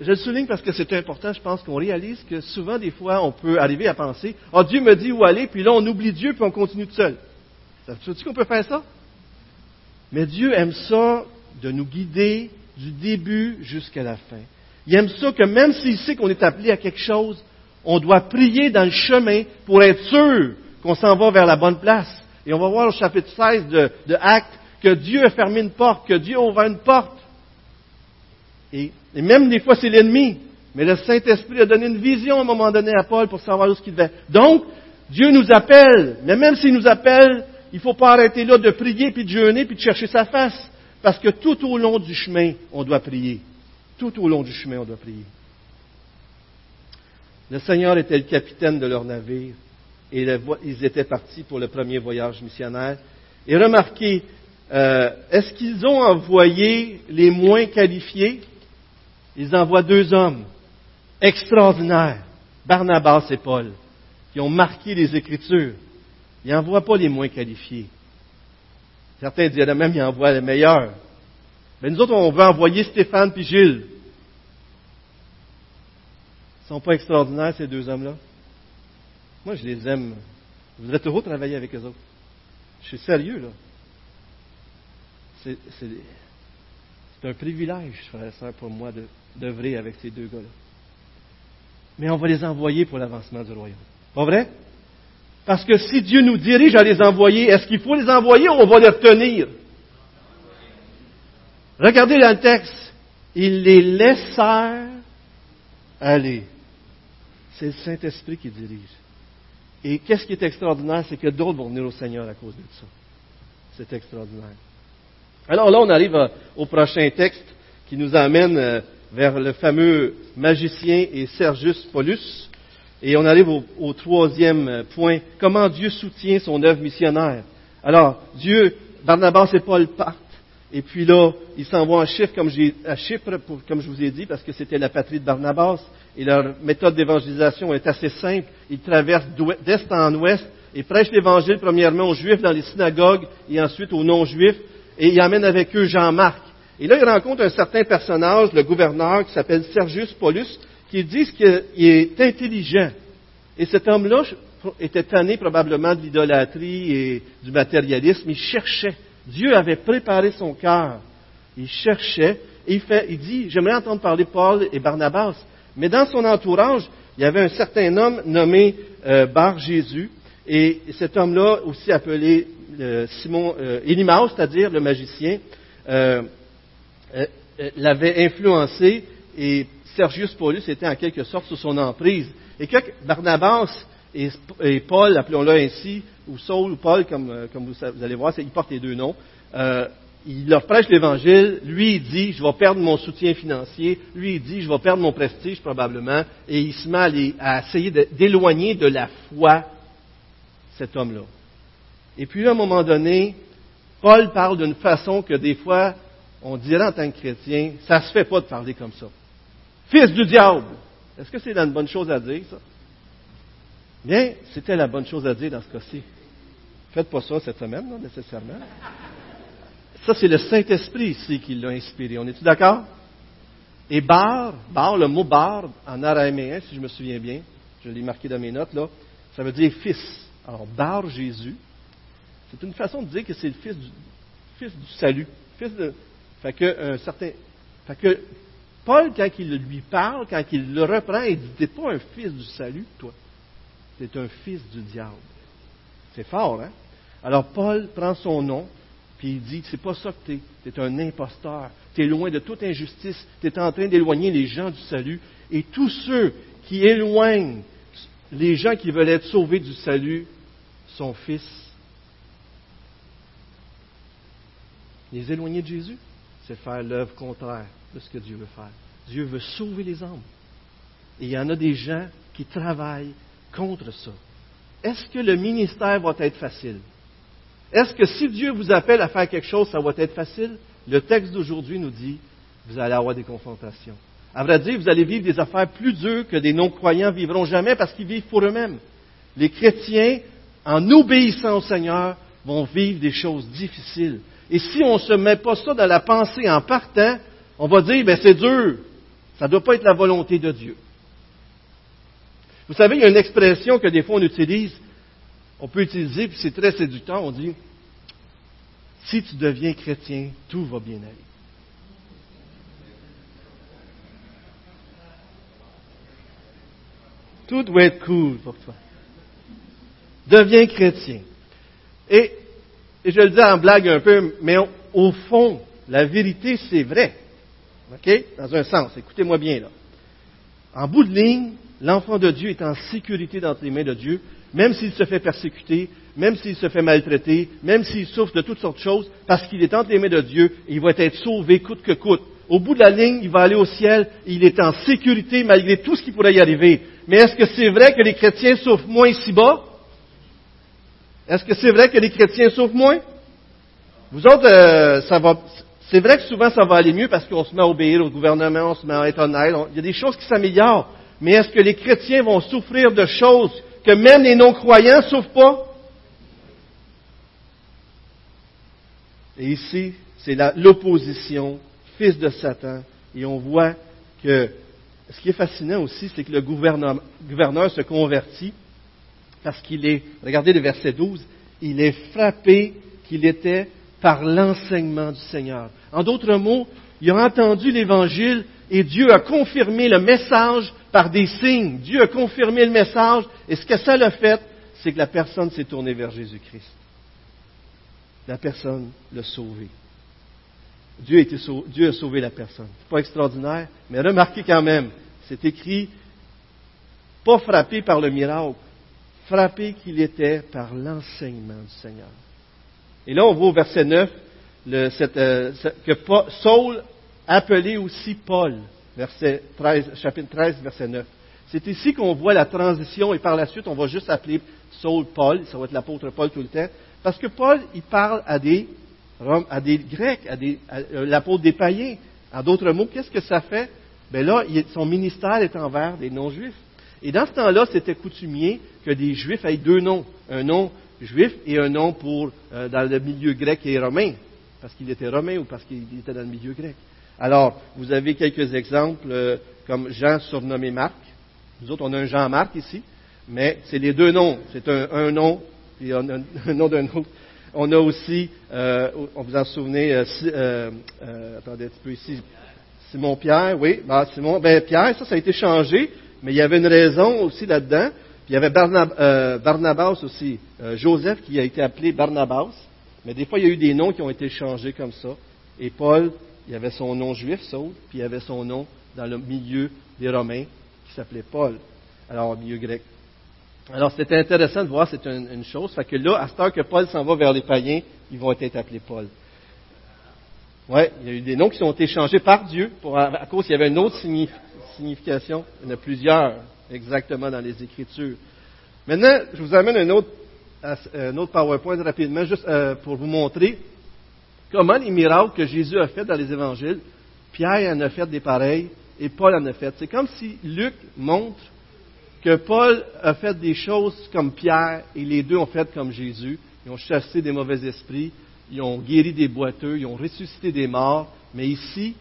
Je le souligne parce que c'est important, je pense qu'on réalise que souvent, des fois, on peut arriver à penser, oh, Dieu me dit où aller, puis là, on oublie Dieu, puis on continue tout seul. Tu sais qu'on peut faire ça? Mais Dieu aime ça de nous guider du début jusqu'à la fin. Il aime ça que même s'il sait qu'on est appelé à quelque chose, on doit prier dans le chemin pour être sûr qu'on s'en va vers la bonne place. Et on va voir au chapitre 16 de, Actes que Dieu a fermé une porte, que Dieu a ouvert une porte. Et, même des fois, c'est l'ennemi. Mais le Saint-Esprit a donné une vision à un moment donné à Paul pour savoir où ce qu'il devait. Donc, Dieu nous appelle. Mais même s'il nous appelle, il ne faut pas arrêter là de prier, puis de jeûner, puis de chercher sa face. Parce que tout au long du chemin, on doit prier. Tout au long du chemin, on doit prier. Le Seigneur était le capitaine de leur navire et ils étaient partis pour le premier voyage missionnaire. Et remarquez, euh, est-ce qu'ils ont envoyé les moins qualifiés? Ils envoient deux hommes extraordinaires, Barnabas et Paul, qui ont marqué les Écritures. Ils n'envoient pas les moins qualifiés. Certains diraient même qu'ils envoient les meilleurs. Mais nous autres, on veut envoyer Stéphane et Gilles. Ils ne sont pas extraordinaires, ces deux hommes-là. Moi, je les aime. Vous voudrais toujours travailler avec eux autres. Je suis sérieux, là. C'est un privilège, frère et soeur, pour moi d'œuvrer avec ces deux gars-là. Mais on va les envoyer pour l'avancement du royaume. Pas vrai? Parce que si Dieu nous dirige à les envoyer, est-ce qu'il faut les envoyer ou on va les retenir? Regardez dans le texte. Ils les laissèrent aller. C'est le Saint-Esprit qui dirige. Et qu'est-ce qui est extraordinaire, c'est que d'autres vont venir au Seigneur à cause de ça. C'est extraordinaire. Alors là, on arrive au prochain texte qui nous amène euh, vers le fameux magicien et Sergius Paulus. Et on arrive au, troisième euh, point. Comment Dieu soutient son œuvre missionnaire? Alors, Dieu, Barnabas et Paul partent. Et puis là, ils s'en vont à Chypre, comme, à Chypre, comme je vous ai dit, parce que c'était la patrie de Barnabas. Et leur méthode d'évangélisation est assez simple. Ils traversent d'est en ouest et prêchent l'Évangile premièrement aux Juifs dans les synagogues et ensuite aux non-Juifs. Et ils amènent avec eux Jean-Marc. Et là, ils rencontrent un certain personnage, le gouverneur, qui s'appelle Sergius Paulus, qui dit qu'il est intelligent. Et cet homme-là était tanné probablement de l'idolâtrie et du matérialisme. Il cherchait. Dieu avait préparé son cœur. Il cherchait. Il, dit, j'aimerais entendre parler Paul et Barnabas. Mais dans son entourage, il y avait un certain homme nommé euh, Bar Jésus, et cet homme-là, aussi appelé euh, Simon euh, c'est-à-dire le magicien, euh, l'avait influencé, et Sergius Paulus était en quelque sorte sous son emprise. Et que Barnabas et, Paul, appelons-le ainsi, ou Saul ou Paul, comme, comme vous, allez voir, ils portent les deux noms, il leur prêche l'Évangile, lui il dit, je vais perdre mon soutien financier, lui il dit, je vais perdre mon prestige probablement, et il se met à, essayer d'éloigner de la foi cet homme-là. Et puis à un moment donné, Paul parle d'une façon que des fois, on dirait en tant que chrétien, ça se fait pas de parler comme ça. Fils du diable. Est-ce que c'est une bonne chose à dire, ça? Bien, c'était la bonne chose à dire dans ce cas-ci. Faites pas ça cette semaine, non, nécessairement. Ça, c'est le Saint-Esprit ici qui l'a inspiré. On est-tu d'accord? Et bar, bar, le mot bar en araméen, si je me souviens bien, je l'ai marqué dans mes notes là, ça veut dire fils. Alors, bar Jésus, c'est une façon de dire que c'est le fils du, fils du salut. Fils de, fait que, un certain, fait que, Paul, quand il lui parle, quand il le reprend, il dit, t'es pas un fils du salut, toi. T'es un fils du diable. C'est fort, hein? Alors, Paul prend son nom, puis il dit, c'est pas ça que tu es. Tu es un imposteur. Tu es loin de toute injustice. Tu es en train d'éloigner les gens du salut. Et tous ceux qui éloignent les gens qui veulent être sauvés du salut, son fils. Les éloigner de Jésus, c'est faire l'œuvre contraire de ce que Dieu veut faire. Dieu veut sauver les âmes. Et il y en a des gens qui travaillent contre ça. Est-ce que le ministère va être facile? Est-ce que si Dieu vous appelle à faire quelque chose, ça va être facile? Le texte d'aujourd'hui nous dit, vous allez avoir des confrontations. À vrai dire, vous allez vivre des affaires plus dures que des non-croyants vivront jamais parce qu'ils vivent pour eux-mêmes. Les chrétiens, en obéissant au Seigneur, vont vivre des choses difficiles. Et si on ne se met pas ça dans la pensée en partant, on va dire, ben c'est dur. Ça ne doit pas être la volonté de Dieu. Vous savez, il y a une expression que des fois on utilise, on peut utiliser, puis c'est très séducteur, on dit, si tu deviens chrétien, tout va bien aller. Tout doit être cool pour toi. Deviens chrétien. Et, je le dis en blague un peu, mais au fond, la vérité, c'est vrai. OK? Dans un sens. Écoutez-moi bien, là. En bout de ligne, l'enfant de Dieu est en sécurité dans les mains de Dieu, même s'il se fait persécuter, même s'il se fait maltraiter, même s'il souffre de toutes sortes de choses, parce qu'il est entre les mains de Dieu, et il va être sauvé coûte que coûte. Au bout de la ligne, il va aller au ciel, et il est en sécurité malgré tout ce qui pourrait y arriver. Mais est-ce que c'est vrai que les chrétiens souffrent moins ici-bas? Est-ce que c'est vrai que les chrétiens souffrent moins? Vous autres, euh, c'est vrai que souvent ça va aller mieux parce qu'on se met à obéir au gouvernement, on se met à être honnête, il y a des choses qui s'améliorent. Mais est-ce que les chrétiens vont souffrir de choses que même les non-croyants ne souffrent pas? Et ici, c'est l'opposition, fils de Satan. Et on voit que ce qui est fascinant aussi, c'est que le gouverneur, gouverneur se convertit parce qu'il est, regardez le verset 12, il est frappé qu'il était par l'enseignement du Seigneur. En d'autres mots, il a entendu l'Évangile et Dieu a confirmé le message par des signes. Dieu a confirmé le message et ce que ça l'a fait, c'est que la personne s'est tournée vers Jésus-Christ. La personne l'a sauvé. Dieu, a sauvé la personne. C'est pas extraordinaire, mais remarquez quand même, c'est écrit, pas frappé par le miracle, frappé qu'il était par l'enseignement du Seigneur. Et là, on voit au verset 9 le, euh, que Saul appelé aussi Paul, verset 13, chapitre 13, verset 9. C'est ici qu'on voit la transition et par la suite, on va juste appeler Saul Paul, ça va être l'apôtre Paul tout le temps, parce que Paul, il parle à des, à des Grecs, à, des, euh, l'apôtre des païens. En d'autres mots, qu'est-ce que ça fait? Ben là, son ministère est envers des non-juifs. Et dans ce temps-là, c'était coutumier que des juifs aient deux noms. Un nom juif et un nom pour, euh, dans le milieu grec et romain, parce qu'il était romain ou parce qu'il était dans le milieu grec. Alors, vous avez quelques exemples, euh, comme Jean surnommé Marc. Nous autres, on a un Jean-Marc ici, mais c'est les deux noms. C'est un, nom et un, nom d'un autre. On a aussi, euh, on vous en souvenez, attendez un petit peu ici, Simon Pierre, oui, bah, Simon, ben Pierre, ça, ça a été changé, mais il y avait une raison aussi là-dedans. Puis il y avait euh, Barnabas aussi, euh, Joseph qui a été appelé Barnabas, mais des fois il y a eu des noms qui ont été changés comme ça. Et Paul, il y avait son nom juif, Saul, puis il y avait son nom dans le milieu des Romains qui s'appelait Paul, alors milieu grec. Alors c'était intéressant de voir, c'est une, chose. Fait que là, à ce temps que Paul s'en va vers les païens, ils vont être appelés Paul. Oui, il y a eu des noms qui ont été changés par Dieu pour, à, cause qu'il y avait une autre signification. Il y en a plusieurs exactement dans les Écritures. Maintenant, je vous amène un autre, un autre PowerPoint rapidement, juste euh, pour vous montrer comment les miracles que Jésus a fait dans les Évangiles, Pierre en a fait des pareils et Paul en a fait. C'est comme si Luc montre que Paul a fait des choses comme Pierre et les deux ont fait comme Jésus. Ils ont chassé des mauvais esprits, ils ont guéri des boiteux, ils ont ressuscité des morts. Mais ici,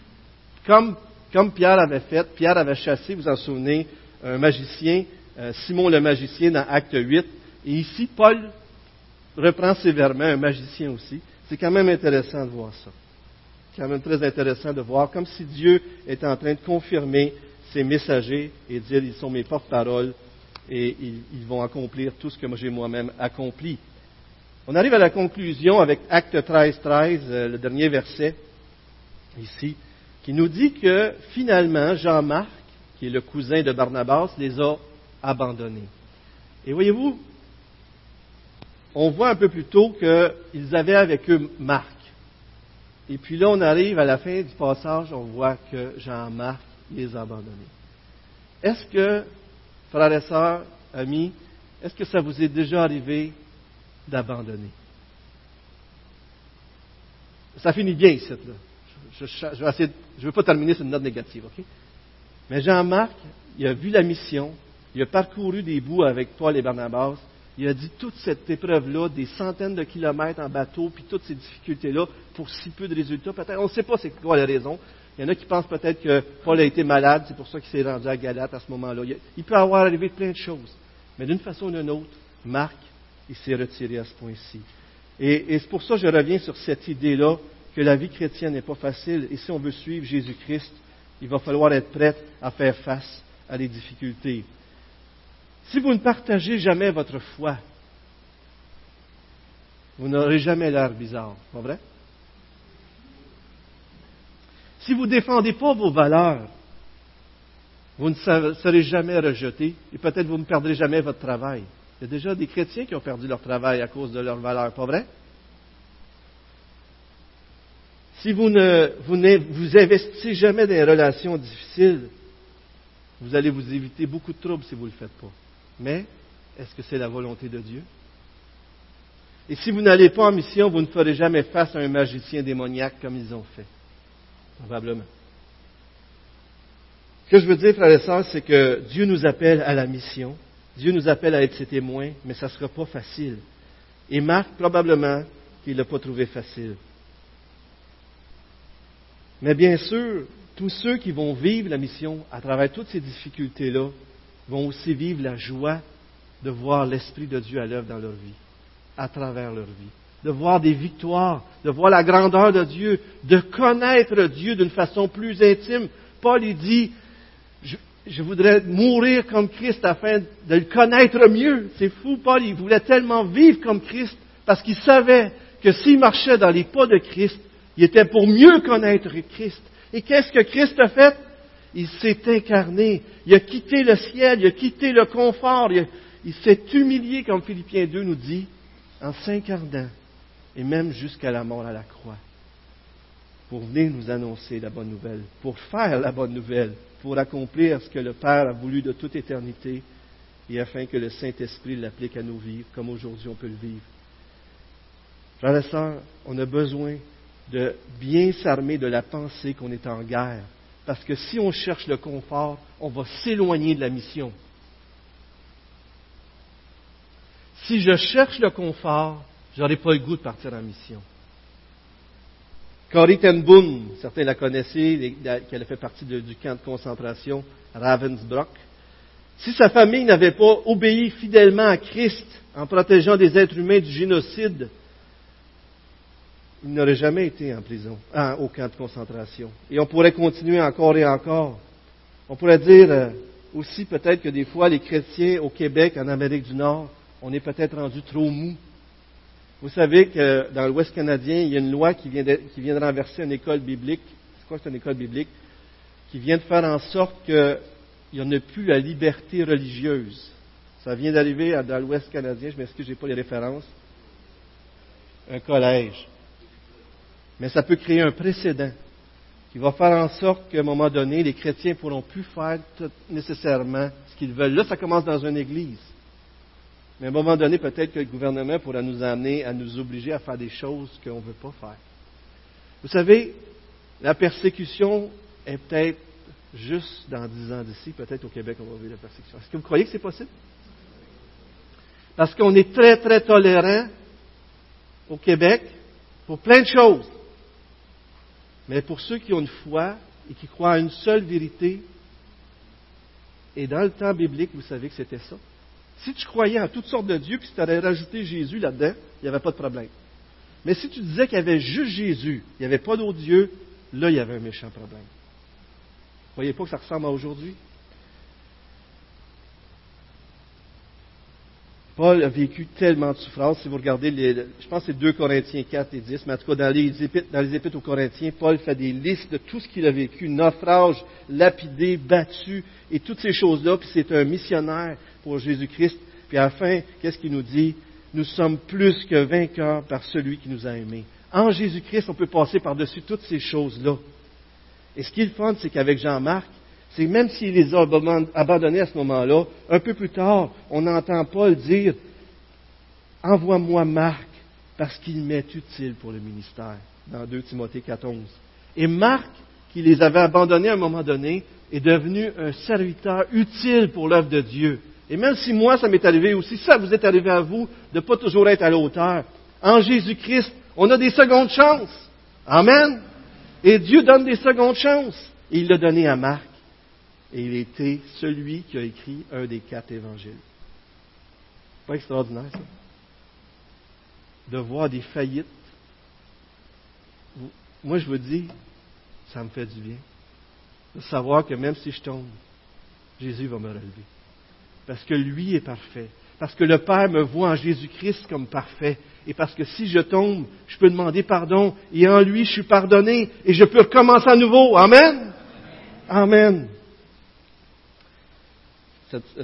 comme, comme Pierre avait fait, Pierre avait chassé, vous en souvenez, un magicien, euh, Simon le magicien dans Acte 8. Et ici, Paul reprend sévèrement un magicien aussi. C'est quand même intéressant de voir ça. Quand même très intéressant de voir comme si Dieu est en train de confirmer ses messagers et dire ils sont mes porte-paroles et ils, vont accomplir tout ce que j'ai moi-même accompli. On arrive à la conclusion avec Acte 13, 13, euh, le dernier verset ici, qui nous dit que finalement Jean-Marc qui est le cousin de Barnabas, les a abandonnés. Et voyez-vous, on voit un peu plus tôt qu'ils avaient avec eux Marc. Et puis là, on arrive à la fin du passage, on voit que Jean-Marc les a abandonnés. Est-ce que, frères et sœurs, amis, est-ce que ça vous est déjà arrivé d'abandonner? Ça finit bien ici, là. Je ne veux pas terminer sur une note négative, OK? Mais Jean-Marc, il a vu la mission, il a parcouru des bouts avec Paul et Barnabas, il a dit toute cette épreuve-là, des centaines de kilomètres en bateau, puis toutes ces difficultés-là, pour si peu de résultats, peut-être, on ne sait pas c'est quoi la raison. Il y en a qui pensent peut-être que Paul a été malade, c'est pour ça qu'il s'est rendu à Galate à ce moment-là. Il peut avoir arrivé plein de choses. Mais d'une façon ou d'une autre, Marc, il s'est retiré à ce point-ci. Et, et c'est pour ça que je reviens sur cette idée-là que la vie chrétienne n'est pas facile. Et si on veut suivre Jésus-Christ, il va falloir être prêt à faire face à des difficultés. Si vous ne partagez jamais votre foi, vous n'aurez jamais l'air bizarre, pas vrai? Si vous ne défendez pas vos valeurs, vous ne serez jamais rejeté et peut-être vous ne perdrez jamais votre travail. Il y a déjà des chrétiens qui ont perdu leur travail à cause de leurs valeurs, pas vrai? Si vous ne vous, investissez jamais dans des relations difficiles, vous allez vous éviter beaucoup de troubles si vous ne le faites pas. Mais, est-ce que c'est la volonté de Dieu? Et si vous n'allez pas en mission, vous ne ferez jamais face à un magicien démoniaque comme ils ont fait. Probablement. Ce que je veux dire, frères et sœurs, c'est que Dieu nous appelle à la mission. Dieu nous appelle à être ses témoins, mais ça ne sera pas facile. Et Marc, probablement, qu'il ne l'a pas trouvé facile. Mais bien sûr, tous ceux qui vont vivre la mission à travers toutes ces difficultés-là vont aussi vivre la joie de voir l'Esprit de Dieu à l'œuvre dans leur vie, à travers leur vie, de voir des victoires, de voir la grandeur de Dieu, de connaître Dieu d'une façon plus intime. Paul il dit, je, voudrais mourir comme Christ afin de le connaître mieux. C'est fou, Paul, il voulait tellement vivre comme Christ parce qu'il savait que s'il marchait dans les pas de Christ, il était pour mieux connaître Christ. Et qu'est-ce que Christ a fait? Il s'est incarné. Il a quitté le ciel, il a quitté le confort, il, s'est humilié, comme Philippiens 2 nous dit, en s'incarnant, et même jusqu'à la mort à la croix, pour venir nous annoncer la bonne nouvelle, pour faire la bonne nouvelle, pour accomplir ce que le Père a voulu de toute éternité, et afin que le Saint-Esprit l'applique à nos vies, comme aujourd'hui on peut le vivre. Frères et sœurs, on a besoin de bien s'armer de la pensée qu'on est en guerre. Parce que si on cherche le confort, on va s'éloigner de la mission. Si je cherche le confort, je n'aurai pas le goût de partir en mission. Corrie ten Boom, certains la connaissaient, qu'elle a fait partie du camp de concentration Ravensbrück. Si sa famille n'avait pas obéi fidèlement à Christ en protégeant des êtres humains du génocide, il n'aurait jamais été en prison, ah, au camp de concentration. Et on pourrait continuer encore et encore. On pourrait dire euh, aussi peut-être que des fois, les chrétiens au Québec, en Amérique du Nord, on est peut-être rendu trop mou. Vous savez que dans l'Ouest canadien, il y a une loi qui vient de, qui renverser une école biblique. C'est quoi, une école biblique? Qui vient de faire en sorte qu'il n'y en a plus la liberté religieuse. Ça vient d'arriver dans l'Ouest canadien, je m'excuse, je n'ai pas les références. Un collège. Mais ça peut créer un précédent qui va faire en sorte qu'à un moment donné, les chrétiens ne pourront plus faire nécessairement ce qu'ils veulent. Là, ça commence dans une église. Mais à un moment donné, peut-être que le gouvernement pourra nous amener à nous obliger à faire des choses qu'on ne veut pas faire. Vous savez, la persécution est peut-être juste dans dix ans d'ici, peut-être au Québec, on va vivre la persécution. Est-ce que vous croyez que c'est possible? Parce qu'on est très, très tolérant au Québec pour plein de choses. Mais pour ceux qui ont une foi et qui croient à une seule vérité, et dans le temps biblique, vous savez que c'était ça. Si tu croyais en toutes sortes de dieux, puis si tu avais rajouté Jésus là-dedans, il n'y avait pas de problème. Mais si tu disais qu'il y avait juste Jésus, il n'y avait pas d'autre Dieu, là, il y avait un méchant problème. Vous voyez pas que ça ressemble à aujourd'hui? Paul a vécu tellement de souffrances. Si vous regardez, les, je pense que c'est 2 Corinthiens 4 et 10, mais en tout cas, dans les, épîtres, aux Corinthiens, Paul fait des listes de tout ce qu'il a vécu, naufrage, lapidé, battu, et toutes ces choses-là, puis c'est un missionnaire pour Jésus-Christ. Puis à la fin, qu'est-ce qu'il nous dit? Nous sommes plus que vainqueurs par celui qui nous a aimés. En Jésus-Christ, on peut passer par-dessus toutes ces choses-là. Et ce qui est c'est qu'avec Jean-Marc, c'est même s'il les a abandonnés à ce moment-là, un peu plus tard, on entend Paul dire Envoie-moi Marc, parce qu'il m'est utile pour le ministère, dans 2 Timothée 14. Et Marc, qui les avait abandonnés à un moment donné, est devenu un serviteur utile pour l'œuvre de Dieu. Et même si moi, ça m'est arrivé aussi, ça vous est arrivé à vous, de ne pas toujours être à la hauteur, en Jésus-Christ, on a des secondes chances. Amen. Et Dieu donne des secondes chances. Et il l'a donné à Marc et il était celui qui a écrit un des quatre évangiles. Pas extraordinaire, ça? De voir des faillites. Moi, je vous dis, ça me fait du bien. De savoir que même si je tombe, Jésus va me relever. Parce que lui est parfait. parce que le Père me voit en Jésus-Christ comme parfait. Et parce que si je tombe, je peux demander pardon. Et en lui, je suis pardonné. Et je peux recommencer à nouveau. Amen. Amen.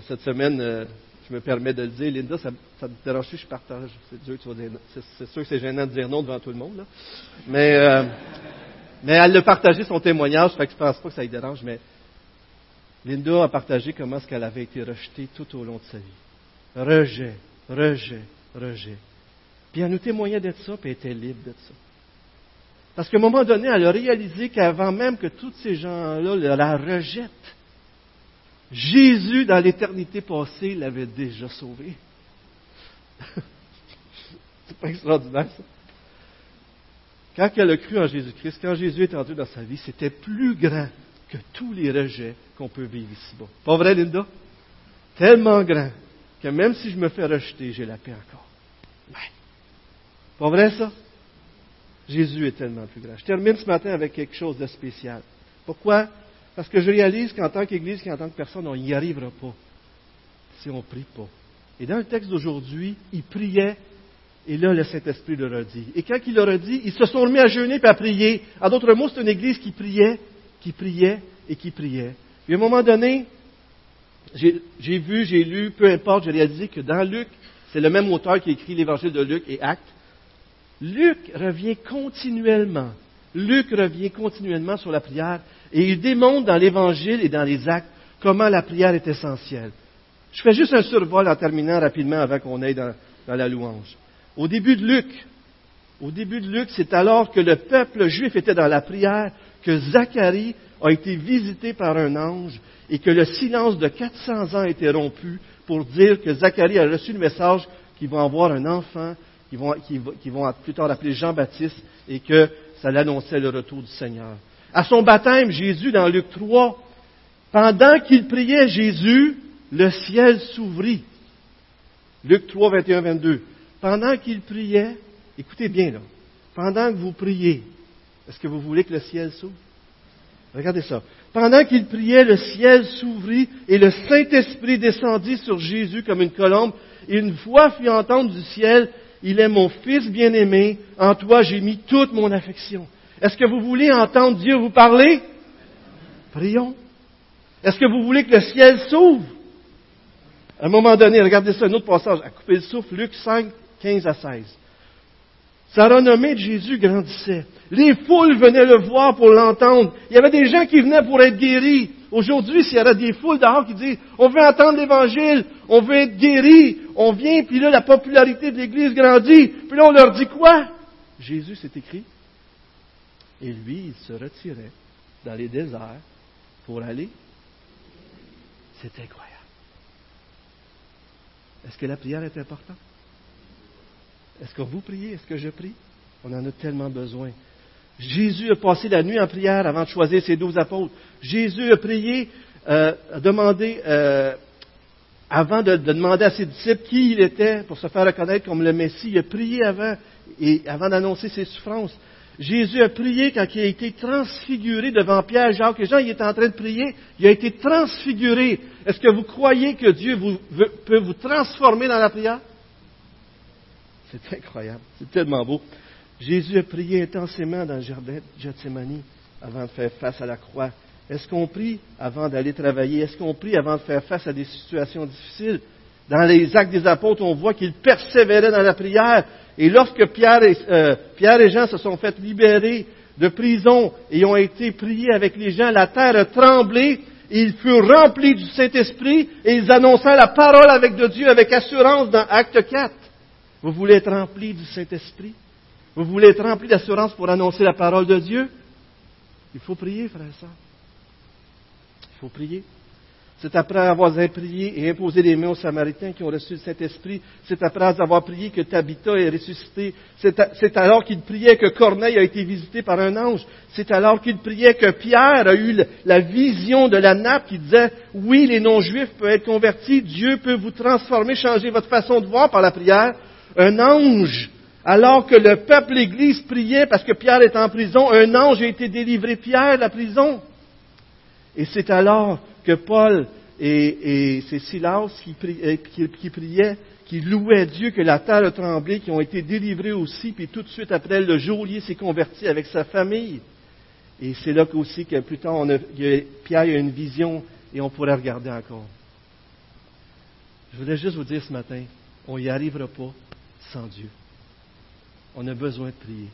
Cette, semaine, euh, je me permets de le dire. Linda, ça, te dérange je partage? C'est sûr, que c'est gênant de dire non devant tout le monde. Là. Mais, euh, elle a partagé son témoignage, fait que je pense pas que ça lui dérange. Mais Linda a partagé comment est-ce qu'elle avait été rejetée tout au long de sa vie. Rejet, rejet, rejet. Puis elle nous témoignait de ça, puis elle était libre de ça. Parce qu'à un moment donné, elle a réalisé qu'avant même que tous ces gens-là la rejettent, Jésus, dans l'éternité passée, l'avait déjà sauvée. C'est pas extraordinaire, ça? Quand elle a cru en Jésus-Christ, quand Jésus est entré dans sa vie, c'était plus grand que tous les rejets qu'on peut vivre ici-bas. Pas vrai, Linda? Tellement grand que même si je me fais rejeter, j'ai la paix encore. Pas vrai, ça? Jésus est tellement plus grand. Je termine ce matin avec quelque chose de spécial. Pourquoi? Parce que je réalise qu'en tant qu'Église, qu'en tant que personne, on n'y arrivera pas si on ne prie pas. Et dans le texte d'aujourd'hui, il priait, et là, le Saint-Esprit leur a dit. Et quand il leur a dit, ils se sont remis à jeûner et à prier. En d'autres mots, c'est une Église qui priait, qui priait et qui priait. Et à un moment donné, j'ai vu, j'ai lu, peu importe, j'ai réalisé que dans Luc, c'est le même auteur qui écrit l'Évangile de Luc et Actes. Luc revient continuellement. Luc revient continuellement sur la prière et il démontre dans l'Évangile et dans les actes comment la prière est essentielle. Je fais juste un survol en terminant rapidement avant qu'on aille dans, la louange. Au début de Luc, au début de Luc, c'est alors que le peuple juif était dans la prière que Zacharie a été visité par un ange et que le silence de 400 ans a été rompu pour dire que Zacharie a reçu le message qu'ils vont avoir un enfant, qu'ils vont, vont, plus tard appeler Jean-Baptiste et que ça l'annonçait le retour du Seigneur. À son baptême, Jésus, dans Luc 3, pendant qu'il priait Jésus, le ciel s'ouvrit. Luc 3, 21, 22. Pendant qu'il priait, écoutez bien là, pendant que vous priez, est-ce que vous voulez que le ciel s'ouvre? Regardez ça. Pendant qu'il priait, le ciel s'ouvrit et le Saint-Esprit descendit sur Jésus comme une colombe et une voix fit entendre du ciel, Il est mon Fils bien-aimé, en toi j'ai mis toute mon affection. Est-ce que vous voulez entendre Dieu vous parler? Prions. Est-ce que vous voulez que le ciel s'ouvre? À un moment donné, regardez ça, un autre passage, à couper le souffle, Luc 5, 15 à 16. Sa renommée de Jésus grandissait. Les foules venaient le voir pour l'entendre. Il y avait des gens qui venaient pour être guéris. Aujourd'hui, s'il y avait des foules dehors qui disent, on veut entendre l'Évangile, on veut être guéris, on vient, puis là, la popularité de l'Église grandit. Puis là, on leur dit quoi? Jésus, c'est écrit. Et lui, il se retirait dans les déserts pour aller. C'est incroyable. Est-ce que la prière est importante? Est-ce que vous priez? Est-ce que je prie? On en a tellement besoin. Jésus a passé la nuit en prière avant de choisir ses douze apôtres. Jésus a prié, euh, a demandé, euh, avant de, demander à ses disciples qui il était pour se faire reconnaître comme le Messie. Il a prié avant, d'annoncer ses souffrances. Jésus a prié quand il a été transfiguré devant Pierre, Jacques et Jean. Il était en train de prier. Il a été transfiguré. Est-ce que vous croyez que Dieu peut vous transformer dans la prière? C'est incroyable. C'est tellement beau. Jésus a prié intensément dans le jardin de Gethsemane avant de faire face à la croix. Est-ce qu'on prie avant d'aller travailler? Est-ce qu'on prie avant de faire face à des situations difficiles? Dans les actes des apôtres, on voit qu'ils persévéraient dans la prière. Et lorsque Pierre et, euh, Pierre et Jean se sont fait libérer de prison et ont été priés avec les gens, la terre a tremblé et ils furent remplis du Saint-Esprit et ils annoncèrent la parole avec de Dieu avec assurance dans Acte 4. Vous voulez être rempli du Saint-Esprit? Vous voulez être rempli d'assurance pour annoncer la parole de Dieu? Il faut prier, frère et. Il faut prier. C'est après avoir prié et imposé les mains aux Samaritains qui ont reçu le Saint-Esprit. C'est après avoir prié que Tabitha est ressuscité. C'est alors qu'il priait que Corneille a été visité par un ange. C'est alors qu'il priait que Pierre a eu la vision de la nappe qui disait, oui, les non-juifs peuvent être convertis. Dieu peut vous transformer, changer votre façon de voir par la prière un ange, alors que le peuple, l'Église priait parce que Pierre est en prison, un ange a été délivré Pierre de la prison. Et c'est alors que Paul et, c'est Silas qui, euh, qui, qui, priait, qui louait Dieu, que la terre a tremblé, qui ont été délivrés aussi, puis tout de suite après, le geôlier s'est converti avec sa famille. Et c'est là aussi que plus tard, on a, Pierre a une vision et on pourrait regarder encore. Je voulais juste vous dire ce matin, on n'y arrivera pas sans Dieu. On a besoin de prier.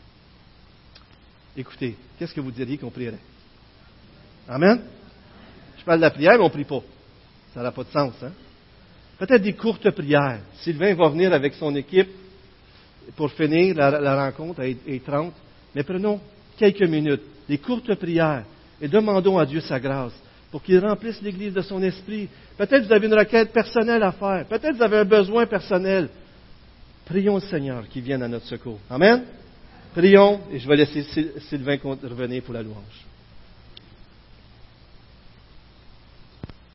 Écoutez, qu'est-ce que vous diriez qu'on prierait? Amen? Parle de la prière, mais on ne prie pas. Ça n'a pas de sens, hein? Peut-être des courtes prières. Sylvain va venir avec son équipe pour finir la, rencontre à 30. Mais prenons quelques minutes, des courtes prières, et demandons à Dieu sa grâce pour qu'il remplisse l'Église de son esprit. Peut-être vous avez une requête personnelle à faire. Peut-être vous avez un besoin personnel. Prions le Seigneur qui vienne à notre secours. Amen? Prions, et je vais laisser Sylvain revenir pour la louange.